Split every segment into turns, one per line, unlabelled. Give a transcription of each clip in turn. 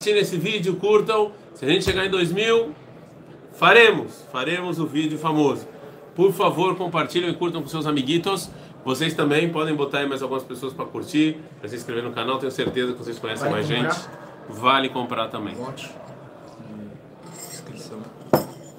compartilhem esse vídeo, curtam. Se a gente chegar em 2 mil, faremos, faremos o vídeo famoso. Por favor, compartilhem e curtam com seus amiguitos. Vocês também podem botar aí mais algumas pessoas para curtir, para se inscrever no canal. Tenho certeza que vocês conhecem
Vale
mais
comprar?
gente. Vale comprar também.
Inscrição.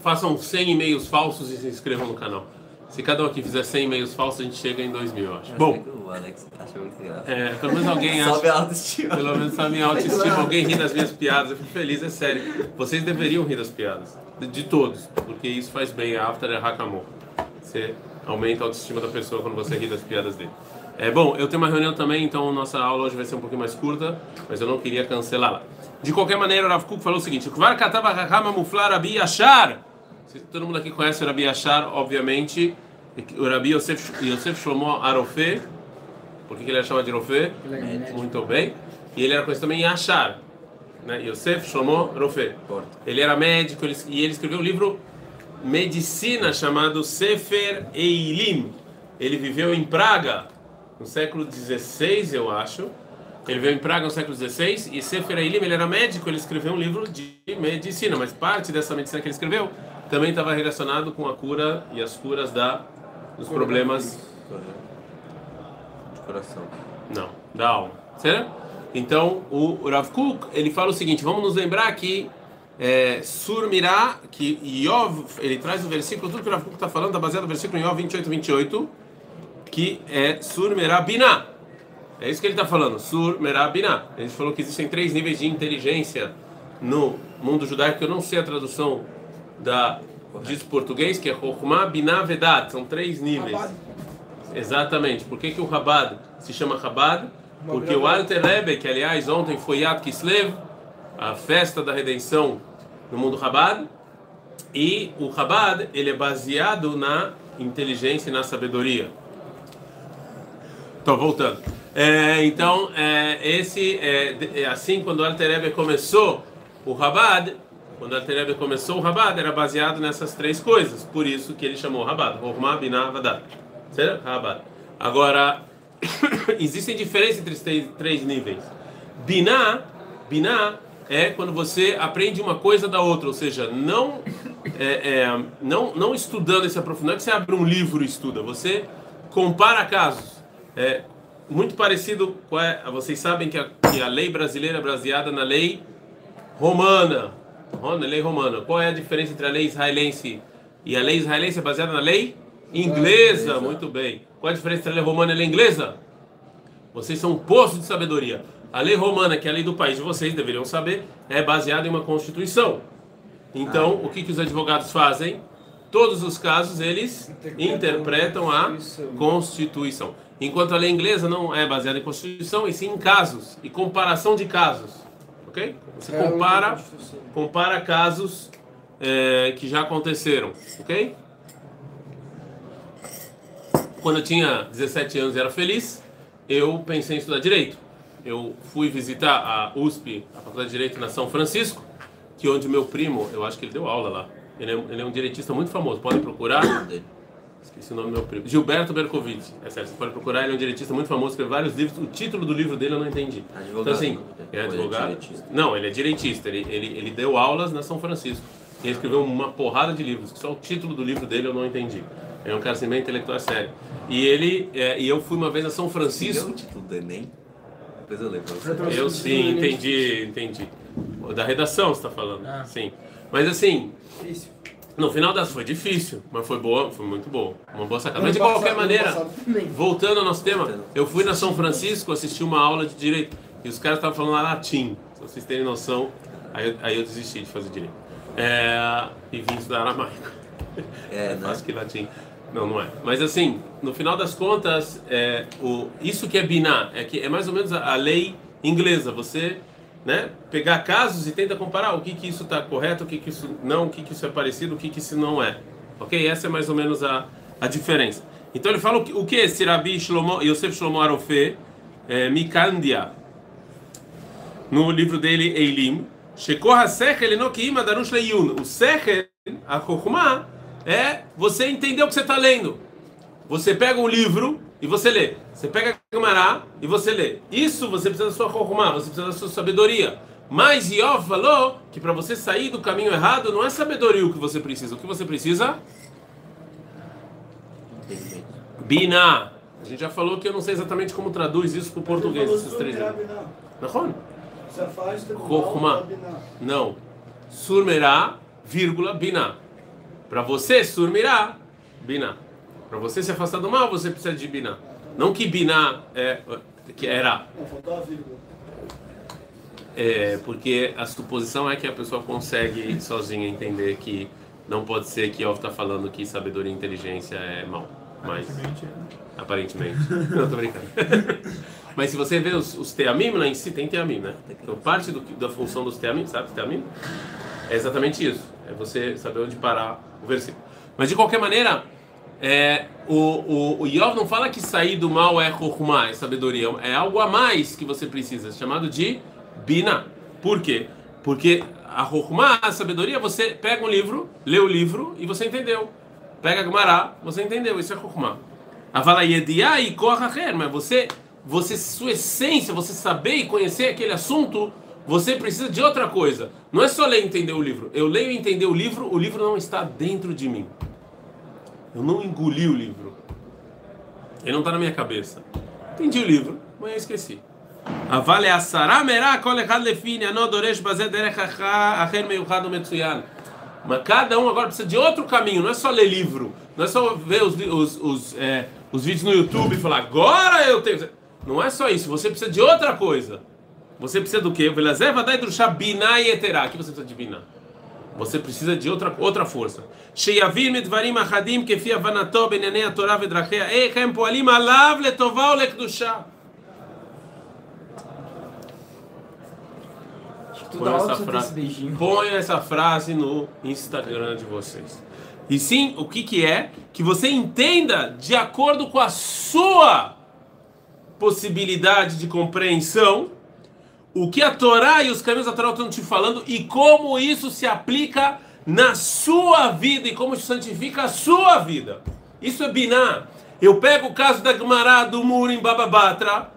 Façam 100 e-mails falsos e se inscrevam no canal. Se cada um aqui fizer 100 e-mails falsos, a gente chega em 2 mil, eu acho. Bom,
O Alex achou muito engraçado.
é, pelo menos alguém
Sobe
acha.
a autoestima.
Pelo menos a minha autoestima, alguém ri das minhas piadas, eu fico feliz, é sério. Vocês deveriam rir das piadas, de, de todos, porque isso faz bem, a after é hakamor. Você aumenta a autoestima da pessoa quando você ri das piadas dele. É bom, eu tenho uma reunião também, então nossa aula hoje vai ser um pouquinho mais curta, mas eu não queria cancelá-la. De qualquer maneira, o Rav Kuk falou o seguinte: Kvar katava hakama muflar Rabi Yashar. Todo mundo aqui conhece o Rabi Yashar, obviamente. O Rabi Yosef, Yosef Shlomo Arofé. Por que ele era chamado de Arofé?
É.
Muito bem. E ele era conhecido também Yashar. Né? Yosef Shlomo Rofé. Ele era médico ele- e ele escreveu um livro medicina chamado Sefer Eilim. Ele viveu em Praga no século XVI, eu acho. Ele veio em Praga no século XVI e Sefer Eilim, ele era médico, ele escreveu um livro de medicina, mas parte dessa medicina que ele escreveu também estava relacionado com a cura e as curas da, dos problemas
De coração.
não, da alma. Certo? Então, o Rav Kuk, ele fala o seguinte, vamos nos lembrar que é, Surmirá, que Yov, ele traz o versículo, tudo que o Rav Kuk está falando está baseado no versículo em Yov 28, 28, que é Surmirá Binah. É isso que ele está falando, Surmirá. A gente falou que existem três níveis de inteligência no mundo judaico, eu não sei a tradução da, disso português, que é Chokhmah, Binah, Vedat. São três níveis. Exatamente. Por que, que o Rabad se chama Rabad? Porque o Alter Rebbe, que aliás ontem foi Yad Kislev, a festa da redenção no mundo Rabad, e o Rabad ele é baseado na inteligência e na sabedoria. Estou voltando. É, então, é, esse é, é assim quando o Alter Rebbe começou o Rabad, quando o Alter Rebbe começou o Rabad, era baseado nessas três coisas. Por isso que ele chamou Rabad. Rohma, Binah, Vadat. Certo? Rabad. Agora, existem diferenças entre os três, níveis. Binah, Binah é quando você aprende uma coisa da outra, ou seja, não é, é, não, não estudando esse aprofundamento, que você abre um livro e estuda, você compara casos. É muito parecido a, vocês sabem que a, que a lei brasileira é baseada na lei romana. Romana, lei romana. Qual é a diferença entre a lei israelense e a lei israelense é baseada na lei inglesa? Muito bem. Qual é a diferença entre a lei romana e a lei inglesa? Vocês são um poço de sabedoria. A lei romana, que é a lei do país de vocês, deveriam saber, é baseada em uma constituição. Então, o que, que os advogados fazem? Todos os casos eles interpretam a Constituição. Enquanto a lei inglesa não é baseada em Constituição, e sim em casos e comparação de casos. Ok? Você
É,
compara, compara casos é, que já aconteceram. Ok? Quando eu tinha 17 anos e era feliz, eu pensei em estudar direito. Eu fui visitar a USP, a Faculdade de Direito na São Francisco, que é onde meu primo, eu acho que ele deu aula lá. Ele é, um- ele é um direitista muito famoso, podem procurar. Esqueci o nome do meu primo. Gilberto Bercovitch. É sério, você pode procurar, ele é um diretista muito famoso, escreveu vários livros. O título do livro dele eu não entendi.
Advogado,
Então, assim,
não?
é
ele é
advogado.
direitista?
Não, ele é direitista. Ele, ele, ele deu aulas na São Francisco. E ele escreveu uma porrada de livros, que só o título do livro dele eu não entendi. Ele é um cara assim, meio intelectual sério. E ele, é, e eu fui uma vez a São
Você deu
Francisco.
o título do Enem? Depois eu você.
Eu
sim, entendi, entendi. Da redação você está falando.
Ah.
Sim. Mas assim,
Difícil.
No final das foi difícil, mas foi boa, foi muito boa. Uma boa sacada. Mas de qualquer maneira, voltando ao nosso tema, eu fui na São Francisco assistir uma aula de direito e os caras estavam falando latim. Se vocês terem noção, aí eu, aí eu desisti de fazer direito. É, e vim estudar aramaico.
É,
É
né?
fácil que latim. Não, não é. Mas assim, no final das contas, é, o, isso que é biná, é que é mais ou menos a, a lei inglesa. Você né, pegar casos e tenta comparar o que, que isso está correto, o que, que isso não, o que, que isso é parecido, o que, que isso não é. Ok? Essa é mais ou menos a, a diferença. Então ele fala o que, o que é esse Rabi Shlomo, Yosef Shlomo Arofé, é, Mikandia, no livro dele, Eilim, Shekoha Sechel Enokim Adarush Leyun. O Sechel, a Chokhmah, é você entender o que você está lendo. Você pega um livro e você lê. Você pega a Gemara e você lê. Isso você precisa da sua Chokhmah, você precisa da sua sabedoria. Mas Iov falou que para você sair do caminho errado não é sabedoria o que você precisa. O que você precisa? Bina. A gente já falou que eu não sei exatamente como traduz isso para o português, esses três. Não, Chokhmah. Não. Surmerá, vírgula, bina. Para você, surmirá, bina. Para você se afastar do mal, você precisa de bina. Não que bina é, que era. É, porque a suposição é que a pessoa consegue sozinha entender que não pode ser que Ov está falando que sabedoria e inteligência é mal. Mas, aparentemente. não, tô brincando. Mas se você vê os, os teamim, lá em si tem teamim, né? Então parte do, da função dos teamim, sabe teamim? É exatamente isso. É você saber onde parar o versículo. Mas de qualquer maneira, é, o, o, o Yov não fala que sair do mal é Chokhmah, é sabedoria. É algo a mais que você precisa, chamado de Bina. Por quê? Porque a Chokhmah, a sabedoria, você pega um livro, lê o livro e você entendeu. Pega a Gemara, você entendeu, isso é Chokhmah. Avala Yediah e Kohacher, mas você, você, sua essência, você saber e conhecer aquele assunto, você precisa de outra coisa. Não é só ler e entender o livro. Eu leio e entender o livro, o livro não está dentro de mim. Eu não engoli o livro. Ele não está na minha cabeça. Entendi o livro, mas eu esqueci. Kol echad lefine anodoresh bazé derech acher meyuchad metsuyan. Mas cada um agora precisa de outro caminho, não é só ler livro, não é só ver os, os, os, é, os vídeos no YouTube e falar, agora eu tenho. Não é só isso, você precisa de outra coisa. Você precisa do quê? Velazé vai dar biná e eterá. Aqui você precisa de biná. Você precisa de outra, outra força. Sheyavim etvarim achadim kefi avanato benenei atorah vedrachea echem poalim alav letová olekdushá. Põe essa, frase, põe essa frase no Instagram de vocês. E sim, o que, que é? Que você entenda de acordo com a sua possibilidade de compreensão o que a Torá e os caminhos da Torá estão te falando e como isso se aplica na sua vida e como isso santifica a sua vida. Isso é Biná. Eu pego o caso da Gemara do muro em Bababatra.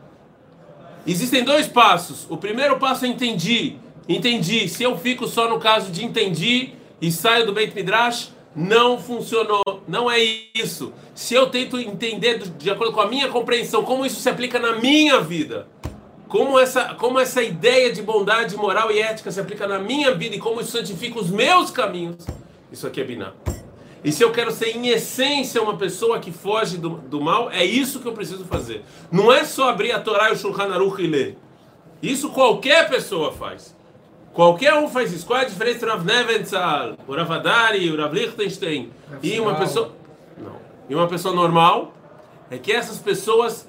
Existem dois passos. O primeiro passo é entendi. Entendi. Se eu fico só no caso de entendi e saio do Beit Midrash, não funcionou. Não é isso. Se eu tento entender de acordo com a minha compreensão como isso se aplica na minha vida, como essa, como essa ideia de bondade moral e ética se aplica na minha vida e como isso santifica os meus caminhos, isso aqui é biná. E se eu quero ser em essência uma pessoa que foge do, do mal, é isso que eu preciso fazer. Não é só abrir a Torá e o Shulchan Aruch e ler. Isso qualquer pessoa faz. Qualquer um faz isso. Qual é a diferença entre o Rav Neventzal, o Rav Adari, o Rav Lichtenstein e uma pessoa... Não. E uma pessoa normal? É que essas pessoas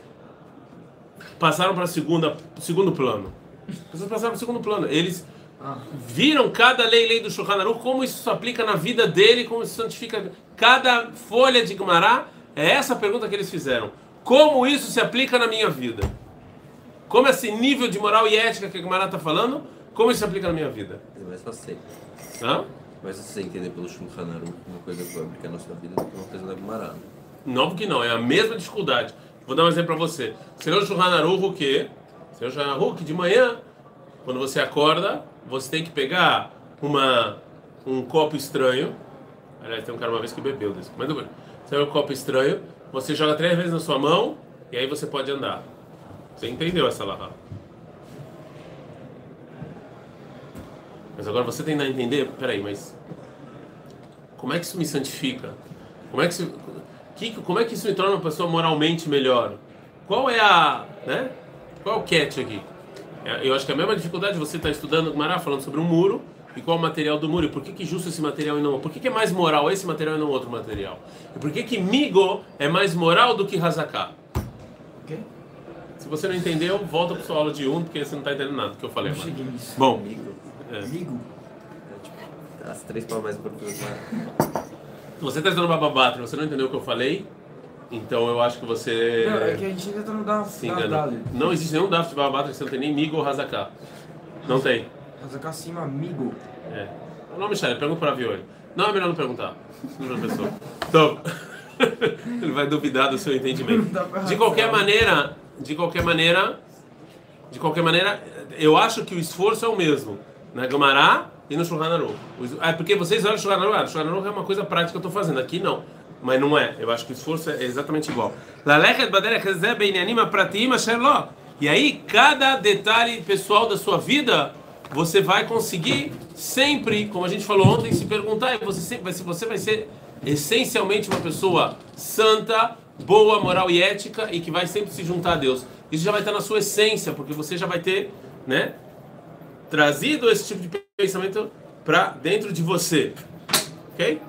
passaram para segunda segundo plano. As pessoas passaram para o segundo plano. Eles viram cada lei lei do Shulchan Aruch, como isso se aplica na vida dele, como isso santifica cada folha de Gemara. É essa a pergunta que eles fizeram. Como isso se aplica na minha vida? Como esse nível de moral e ética que a Gemara está falando como isso se aplica na minha vida?
É mais fácil.
Hã?
Mais fácil você entender pelo Shulchan Aruch uma coisa que vai aplicar na sua vida do que uma coisa da Gemara.
Não, que não. É a mesma dificuldade. Vou dar um exemplo para você. Lê o quê? Você lê o Aruch de manhã, quando você acorda, você tem que pegar uma, um copo estranho. Aliás, tem um cara uma vez que bebeu desse. Mas bem. Você pega um copo estranho, você joga três vezes na sua mão e aí você pode andar. Você entendeu essa lahá? Mas agora você tem que entender, peraí, mas como é que isso me santifica? Como é que isso, que, como é que isso me torna uma pessoa moralmente melhor? Qual é a, né? Qual é o catch aqui? É, eu acho que é a mesma dificuldade você está estudando Mará falando sobre um muro e qual é o material do muro e por que que justo esse material e não por que, que é mais moral esse material e não outro material e por que que migo é mais moral do que hazaká?
Okay.
Se você não entendeu, volta para sua aula de um porque você não está entendendo nada do que eu falei.
Nisso.
Bom,
Amigo.
é.
Amigo.
É, tipo, as três palavras mais importantes.
Você está estudando bababatra, você não entendeu o que eu falei, então eu acho que você
Não, é que a gente ainda tá no da,
se
da
enganou.
Dali.
Não existe nenhum Daf de bababatra que você não tem nem migo ou hazaká. Não tem.
Aqui acima, amigo.
É. Não, Michele, pergunta para a Violi. Não, é melhor não perguntar. Não, professor. Então, ele vai duvidar do seu entendimento. De qualquer maneira, de qualquer maneira, de qualquer maneira, eu acho que o esforço é o mesmo. Na Gamará e no Shulchan Aruch. É porque vocês olham o Shulchan Aruch, ah, Shulchan Aruch é uma coisa prática que eu estou fazendo. Aqui não. Mas não é. Eu acho que o esforço é exatamente igual. E aí, cada detalhe pessoal da sua vida, você vai conseguir sempre, como a gente falou ontem, se perguntar, você, sempre você vai ser essencialmente uma pessoa santa, boa, moral e ética e que vai sempre se juntar a Deus. Isso já vai estar na sua essência, porque você já vai ter, né, trazido esse tipo de pensamento para dentro de você. Ok?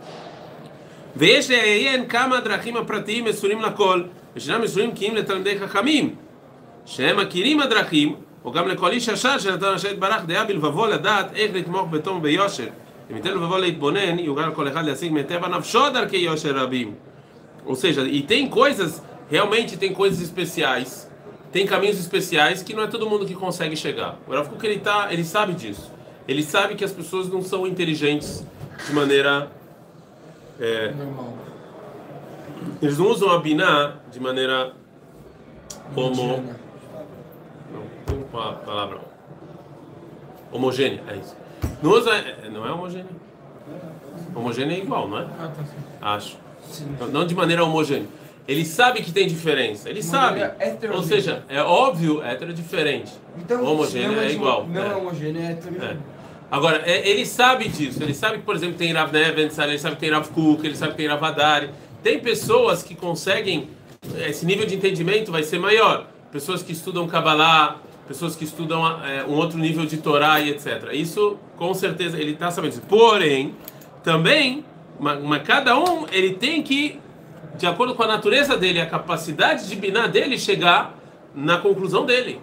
Veja em kama drachim pratim mesurim lakol, ושנם mesurim kim לתלמידי חכמים, שהם מכירים הדרכים, או גם לכל איש ישר שנתן השם יתברך דעה בלבבו לדעת איך לתמוך בתום ביושר. אם ייתן לבבו להתבונן, יוכל כל אחד להשיג מטבע נפשו דרכי יושר רבים. Ou seja, e tem coisas, realmente tem coisas especiais, tem caminhos especiais que não é todo mundo que consegue chegar. O Rav Kuk, ele, tá, ele sabe disso. Ele sabe que as pessoas não são inteligentes de maneira... É,
Normal.
eles não usam a Binah de maneira.
Indiana.
Não, com a palavra homogênea, é isso. Não usa, é, não é homogênea? Homogênea é igual, não é?
Ah, tá.
Acho. Não- de maneira homogênea. Ele sabe que tem diferença. Ele sabe. Ou seja, é óbvio, hétero é diferente.
Então,
homogêneo é
de-
igual.
Não
é.
é homogêneo, é
É. Agora, é- ele sabe disso. Ele sabe que, por exemplo, tem Rav Nevens, ele sabe que tem Rav Kuk, ele sabe que tem Rav Adari. Tem pessoas que conseguem, esse nível de entendimento vai ser maior. Pessoas que estudam Kabbalah, pessoas que estudam é, um outro nível de Torá e etc. Isso, com certeza, ele está sabendo disso. Porém, também, cada um, ele tem que, de acordo com a natureza dele, a capacidade de binar dele, chegar na conclusão dele.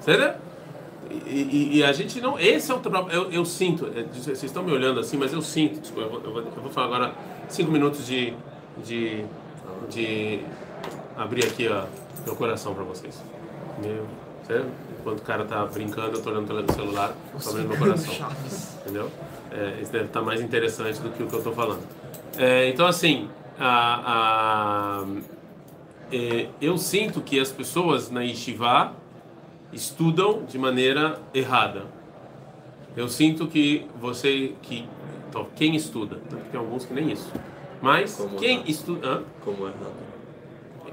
Certo? E, e- a gente não. Esse é o. Eu, eu sinto. é, Vocês estão me olhando assim, mas eu sinto. Desculpa, eu vou, eu vou- eu vou falar agora cinco minutos de. de. de abrir aqui ó, meu coração para vocês. Meu. Sério? Enquanto o cara tá brincando, eu tô olhando pelo celular, tô abrindo meu coração.
Chaves.
Entendeu? É, isso deve estar mais interessante do que o que eu estou falando. É, então, assim, a, a- é, eu sinto que as pessoas na Yeshiva estudam de maneira errada. Eu sinto que você, que então, quem estuda, né, tem alguns que nem isso, mas
Como
quem
errado?
estuda, hã?
Como errado.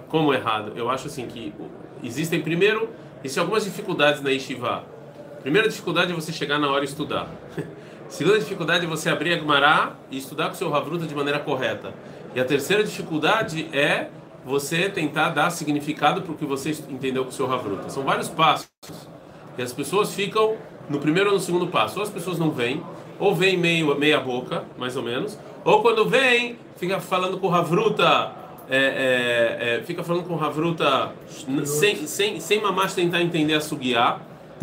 como errado? Eu acho assim que existem primeiro, existem algumas dificuldades na Yeshiva. Primeira dificuldade é você chegar na hora e estudar. Segunda dificuldade é você abrir a Gemara e estudar com o seu Havruta de maneira correta. E a terceira dificuldade é você tentar dar significado para o que você entendeu com o seu Havruta. São vários passos. E as pessoas ficam no primeiro ou no segundo passo. Ou as pessoas não vêm, ou vêm meio, meia boca, mais ou menos. Ou quando vem, fica falando com o Havruta, é, é, é, fica falando com o Havruta sem, sem, sem mamash tentar entender a Sugiá.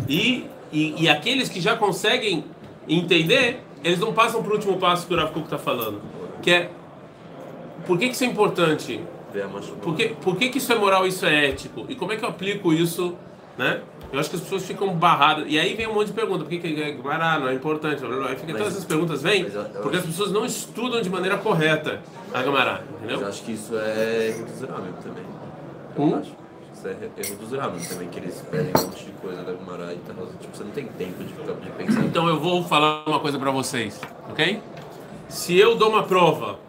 E, e, e aqueles que já conseguem entender, eles não passam para o último passo que o Rav está falando. Que é, por que, que isso é importante? Por que, por que, que isso é moral isso é ético? E como é que eu aplico isso, né? Eu acho que as pessoas ficam barradas. E aí vem um monte de pergunta. Por que, que é Guará não é importante? Blá, blá, fica,
Mas-
todas essas perguntas vêm
eu- eu
porque as pessoas não estudam de maneira correta a Gamará,
Mas
entendeu?
acho que isso é erro também. Eu
Hum?
acho. Isso é erro dos Ramen também, que eles pedem um monte de coisa da Gumará e tal. Tipo, você não tem tempo de, de pensar.
Então eu vou falar uma coisa pra vocês, ok? Se eu dou uma prova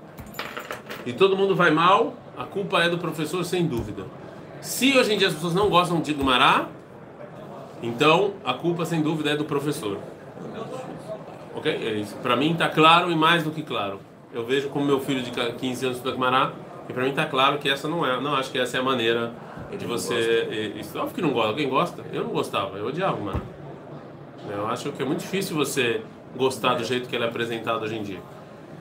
e todo mundo vai mal, a culpa é do professor, sem dúvida. Se hoje em dia as pessoas não gostam de Gumará, então a culpa, sem dúvida, é do professor. Ok? É. Pra mim tá claro e mais do que claro. Eu vejo como meu filho de 15 anos estuda Gumará e pra mim tá claro que essa não é, não acho que essa é a maneira de
Ele não
você. Isso, óbvio que não gosta. Alguém gosta? Eu não gostava, eu odiava Gumará. Eu acho que é muito difícil você gostar do jeito que ele é apresentado hoje em dia.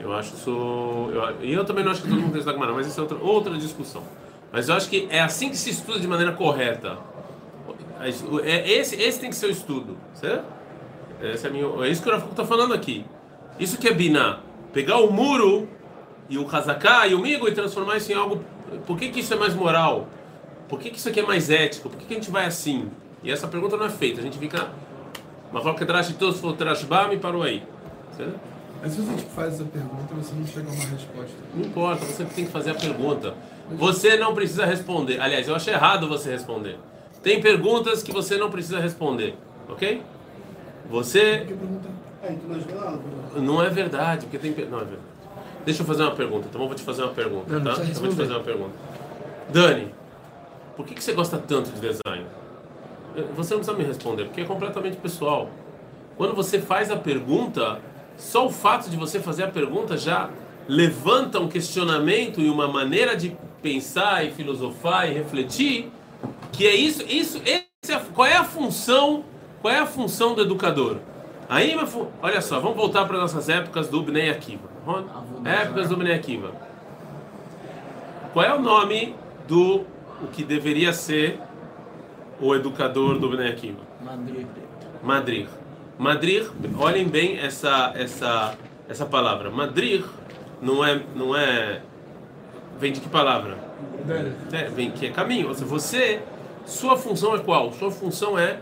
Eu acho isso. Eu, e eu também não acho que todo mundo tem que estudar Gumará, mas isso é outra, outra discussão. Mas eu acho que é assim que se estuda de maneira correta. É, esse, esse tem que ser o estudo, certo? Esse é, minha, é isso que o Rafa está falando aqui. Isso que é binar. Pegar o muro e o kazaká e o migo e transformar isso em algo. Por que, que isso é mais moral? Por que, que isso aqui é mais ético? Por que, que a gente vai assim? E essa pergunta não é feita. A gente fica. Mas qualquer trash todos for trashba, me parou aí. Certo?
Às vezes a gente faz essa pergunta você não chega a uma resposta.
Não importa, você que tem que fazer a pergunta. Você não precisa responder. Aliás, eu acho errado você responder. Tem perguntas que você não precisa responder, ok? Você?
É, lá.
não é verdade, porque tem não é verdade. Deixa eu fazer uma pergunta, então eu vou te fazer uma pergunta,
Não,
tá? Eu vou te fazer uma pergunta. Dani, por que, que você gosta tanto de design? Você não precisa me responder, porque é completamente pessoal. Quando você faz a pergunta, só o fato de você fazer a pergunta já levanta um questionamento e uma maneira de pensar e filosofar e refletir, que é isso, isso, esse é qual é a função, qual é a função do educador? Aí, olha só, vamos voltar para nossas épocas do Bnei Akiva. Ron? Épocas do Bnei Akiva. Qual é o nome do o que deveria ser o educador do Bnei Akiva?
Madrid.
Madrir. Madrir, olhem bem essa essa essa palavra. Madrir não é não é vem de que palavra? É, vem que é caminho. Ou seja, você sua função é qual? Sua função é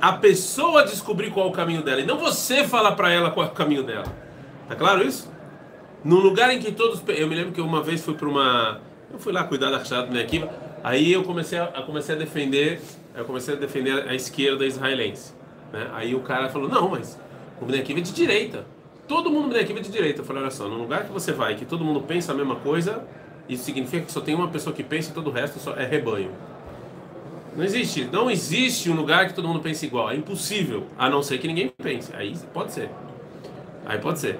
a pessoa descobrir qual é o caminho dela e não você falar para ela qual é o caminho dela. Tá claro isso? Num lugar em que todos. Eu me lembro que uma vez fui para uma. Eu fui lá cuidar da Rachada minha equipe. Aí eu comecei a, a- comecei a defender. Eu comecei a defender a esquerda israelense. Né? Aí o cara falou: Não, mas o Bnei Akiva é de direita. Todo mundo no Bnei Akiva é de direita. Eu falei: Olha só, num lugar que você vai que todo mundo pensa a mesma coisa, isso significa que só tem uma pessoa que pensa e todo o resto só é rebanho. Não existe. Não existe um lugar que todo mundo pense igual. É impossível. A não ser que ninguém pense. Aí pode ser. Aí pode ser.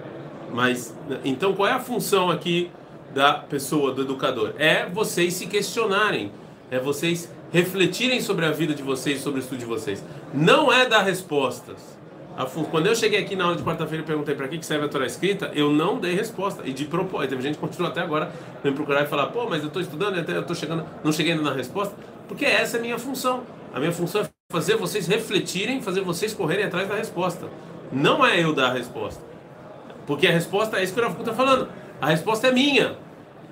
Mas, então qual é a função aqui da pessoa, do educador? É vocês se questionarem. É vocês refletirem sobre a vida de vocês, sobre o estudo de vocês. Não é dar respostas. Quando eu cheguei aqui na aula de quarta-feira e perguntei para que serve a Torá escrita, eu não dei resposta. E de propósito, teve gente que continua até agora me procurar e falar: pô, mas eu estou estudando eu estou chegando, não cheguei ainda na resposta. Porque essa é a minha função. A minha função é fazer vocês refletirem, fazer vocês correrem atrás da resposta. Não é eu dar a resposta. Porque a resposta é isso que o Rafa está falando. A resposta é minha.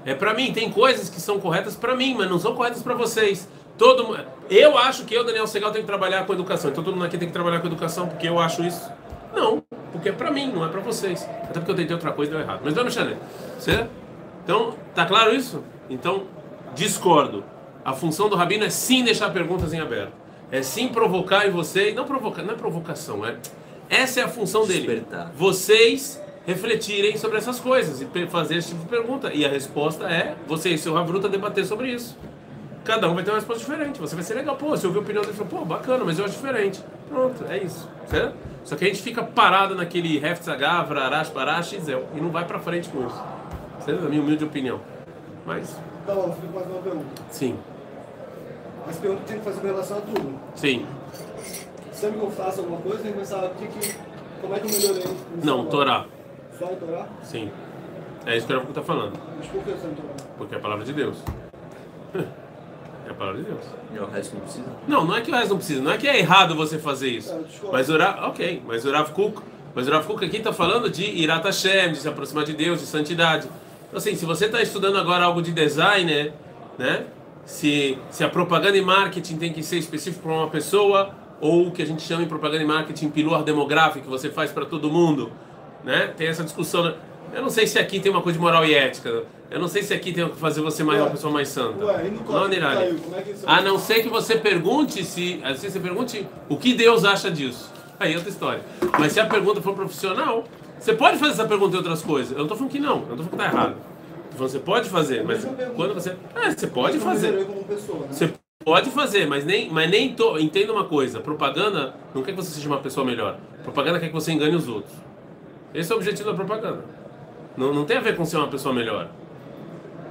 É para mim. Tem coisas que são corretas para mim, mas não são corretas para vocês. Todo eu acho que eu, Daniel Segal, tenho que trabalhar com educação. Então todo mundo aqui tem que trabalhar com educação porque eu acho isso. Não, porque é para mim, não é para vocês. Até porque eu tentei outra coisa e deu errado. Mas vamos, Xané. Então, tá claro isso? Então, discordo. A função do rabino é sim deixar perguntas em aberto. É sim provocar em você, não provocar, não é provocação, é essa é a função dele.
Despertar.
Vocês refletirem sobre essas coisas e fazer esse tipo de pergunta. E a resposta é você e seu Ravruta debater sobre isso. Cada um vai ter uma resposta diferente. Você vai ser legal. Pô, você ouviu a opinião dele falou, pô, bacana, mas eu acho diferente. Pronto, é isso. Certo? Só que a gente fica parado naquele Heftzagavra, Arash, Parash e Zel. E não vai pra frente com isso. Certo? Na minha humilde opinião. Mas,
Tá bom, fica mais uma pergunta.
sim,
As perguntas tem que fazer com relação a tudo.
sim.
Sempre que eu faço alguma coisa, tem que pensar o que que, como é que eu melhorei.
Não. Torá.
Só em Torá?
Sim. É isso que o Rav tá falando.
Mas por que só em Torá?
Porque é a palavra de Deus. É palavra de Deus.
E o resto não precisa.
Não, não é que o resto não precisa, não é que é errado você fazer isso.
É.
Mas o Rav, ok, mas o Rav Kuk, mas o Rav Kuk aqui está falando de Irat Hashem, de se aproximar de Deus, de santidade. Então, assim, se você está estudando agora algo de design, né? Se, se a propaganda e marketing tem que ser específico para uma pessoa, ou o que a gente chama em propaganda e marketing pilar demográfico, que você faz para todo mundo, né? Tem essa discussão. né? Eu não sei se aqui tem uma coisa de moral e ética. Eu não sei se aqui tem que fazer você mais
Ué,
uma pessoa mais santa.
Ué,
Não, Nirali.
é
A não ser que você pergunte se. A não ser que você pergunte o que Deus acha disso. Aí é outra história. Mas se a pergunta for profissional, você pode fazer essa pergunta em outras coisas. Eu não tô falando que não, eu não tô falando que tá errado. Tô falando que você pode fazer, mas quando você. É, você pode fazer.
né?
Você pode fazer, mas nem, mas nem to... entenda uma coisa, propaganda não quer que você seja uma pessoa melhor. Propaganda quer que você engane os outros. Esse é o objetivo da propaganda. Não, não tem a ver com ser uma pessoa melhor.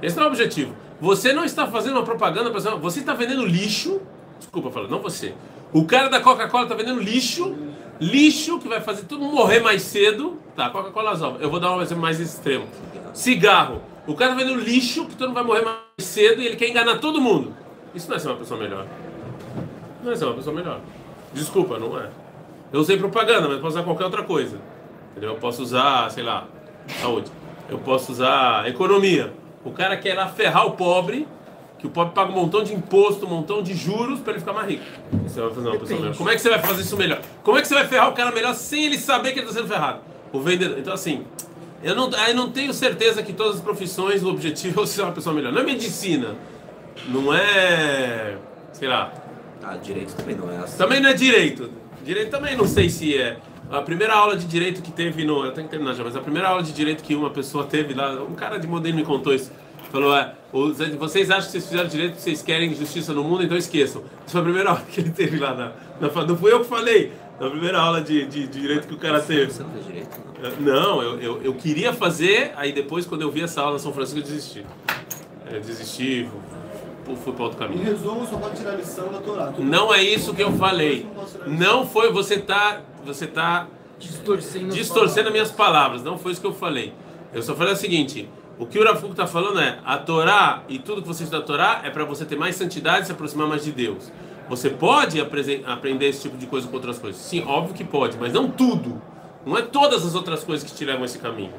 Esse não é o objetivo. Você não está fazendo uma propaganda Você está vendendo lixo. Desculpa falar, não você. O cara da Coca-Cola está vendendo lixo. Lixo que vai fazer todo mundo morrer mais cedo. Tá, Coca-Cola azul. Eu vou dar um exemplo mais extremo. Cigarro. O cara tá vendendo lixo que todo mundo vai morrer mais cedo e ele quer enganar todo mundo. Isso não é ser uma pessoa melhor. Não é ser uma pessoa melhor. Desculpa, não é. Eu usei propaganda, mas posso usar qualquer outra coisa. Entendeu? Eu posso usar, sei lá, saúde. Eu posso usar economia. O cara quer lá ferrar o pobre, que o pobre paga um montão de imposto, um montão de juros para ele ficar mais rico. Você vai fazer uma pessoa melhor. Como é que você vai fazer isso melhor? Como é que você vai ferrar o cara melhor sem ele saber que ele está sendo ferrado? O vendedor. Então, assim, eu não, eu não tenho certeza que todas as profissões o objetivo é ser uma pessoa melhor. Não é medicina. Não é, sei lá,
Ah, direito também não é assim.
Também não é direito. Direito também não sei se é. A primeira aula de direito que teve no. Eu tenho que terminar já, mas a primeira aula de direito que uma pessoa teve lá, um cara de modelo me contou isso. Falou: é, vocês acham que vocês fizeram direito vocês querem justiça no mundo, então esqueçam. Isso foi a primeira aula que ele teve lá na. na não fui eu que falei. Na primeira aula de, de, de direito que o cara teve.
Você não fez direito? Não.
Não, eu, eu, eu queria fazer, aí depois, quando eu vi essa aula em São Francisco, eu desisti. Eu desisti, fui, para outro
Em
caminho.
resumo, só pode tirar lição da Torá.
Não é isso que eu falei. Não foi, você tá, você tá
Distorcendo.
distorcendo as
palavras.
minhas palavras. Não foi isso que eu falei. Eu só falei o seguinte: o que o Kuk está falando é a Torá e tudo que você estuda a Torá é para você ter mais santidade e se aproximar mais de Deus. Você pode aprender esse tipo de coisa com outras coisas. Sim, óbvio que pode, mas não tudo. Não é todas as outras coisas que te levam a esse caminho.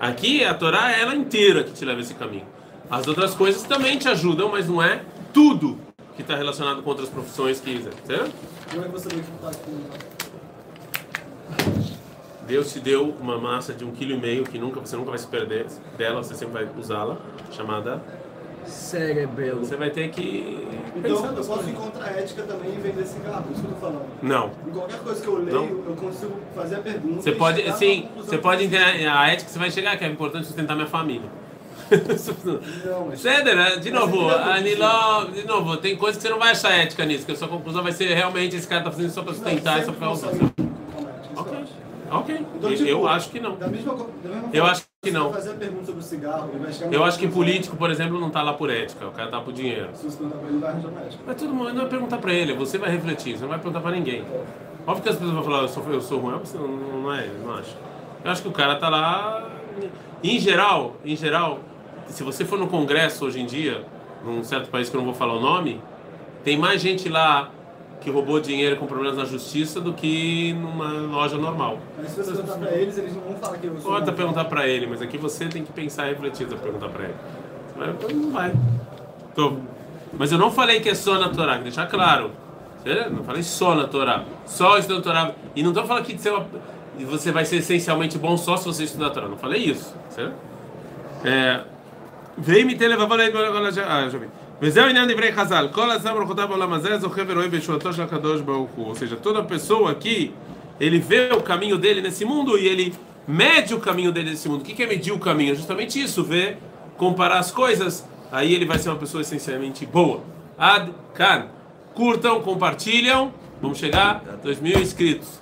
Aqui a Torá é ela inteira que te leva a esse caminho. As outras coisas também te ajudam, mas não é tudo que está relacionado com outras profissões que. Certo?
Como é que você vê que tá com.
Deus te deu uma massa de um quilo e meio que nunca você nunca vai se perder dela, você sempre vai usá-la, chamada.
Cerebelo.
Você vai ter que
Então eu posso
coisas.
encontrar ética também e vender cigarro, isso que eu tô falando.
Não.
Em qualquer coisa que eu leio,
Não.
eu consigo fazer a pergunta.
Você pode, sim, você pode entender a ética você vai chegar, que é importante sustentar minha família. Ceder, né? de novo,
é é
Aniló, de novo, tem coisas que você não vai achar ética nisso, que a sua conclusão vai ser realmente esse cara tá fazendo isso só pra sustentar e só
usar.
Ok, ok.
Então,
Eu-
tipo,
eu acho que não.
Da mesma, da mesma
Eu acho que não.
fazer pergunta sobre cigarro,
Eu acho que político, por exemplo, não tá lá por ética, o cara tá por dinheiro.
Se você perguntar pra ele, ele vai arranjar uma ética.
Mas todo mundo não vai perguntar pra ele, você vai refletir, você não vai perguntar pra ninguém. Óbvio que as pessoas vão falar, eu sou, eu sou ruim, não, não é, não acho. Eu acho que o cara tá lá. Em geral, em geral, se você for no congresso hoje em dia, num certo país que eu não vou falar o nome, tem mais gente lá que roubou dinheiro com problemas na justiça do que numa loja normal.
Mas se você perguntar pra eles, eles não vão falar que eu sou.
Pode perguntar pra ele, mas aqui você tem que pensar e refletir pra perguntar pra ele. Mas não vai. Mas eu não falei que é só na Torá, que deixar claro. Não falei só na Torá. Só estudando a Torá. E não estou falando que você vai- você vai ser essencialmente bom só se você estudar a Torá. Não falei isso. Certo? É, ואם ייתן לבבו לעת כל אשר... אה, שומעים. וזהו עניין דברי חז"ל, כל אדם ברכותיו בעולם הזה זוכה ורואה בישועתו של הקדוש ברוך הוא. Ou seja, toda pessoa aqui, ele vê o caminho dele nesse mundo e ele mede o caminho dele nesse mundo. O que que é medir o caminho? É justamente isso, ver, comparar as coisas, aí ele vai ser uma pessoa essencialmente boa. Ad Kan. Curtam, compartilham, vamos chegar a 2 mil inscritos.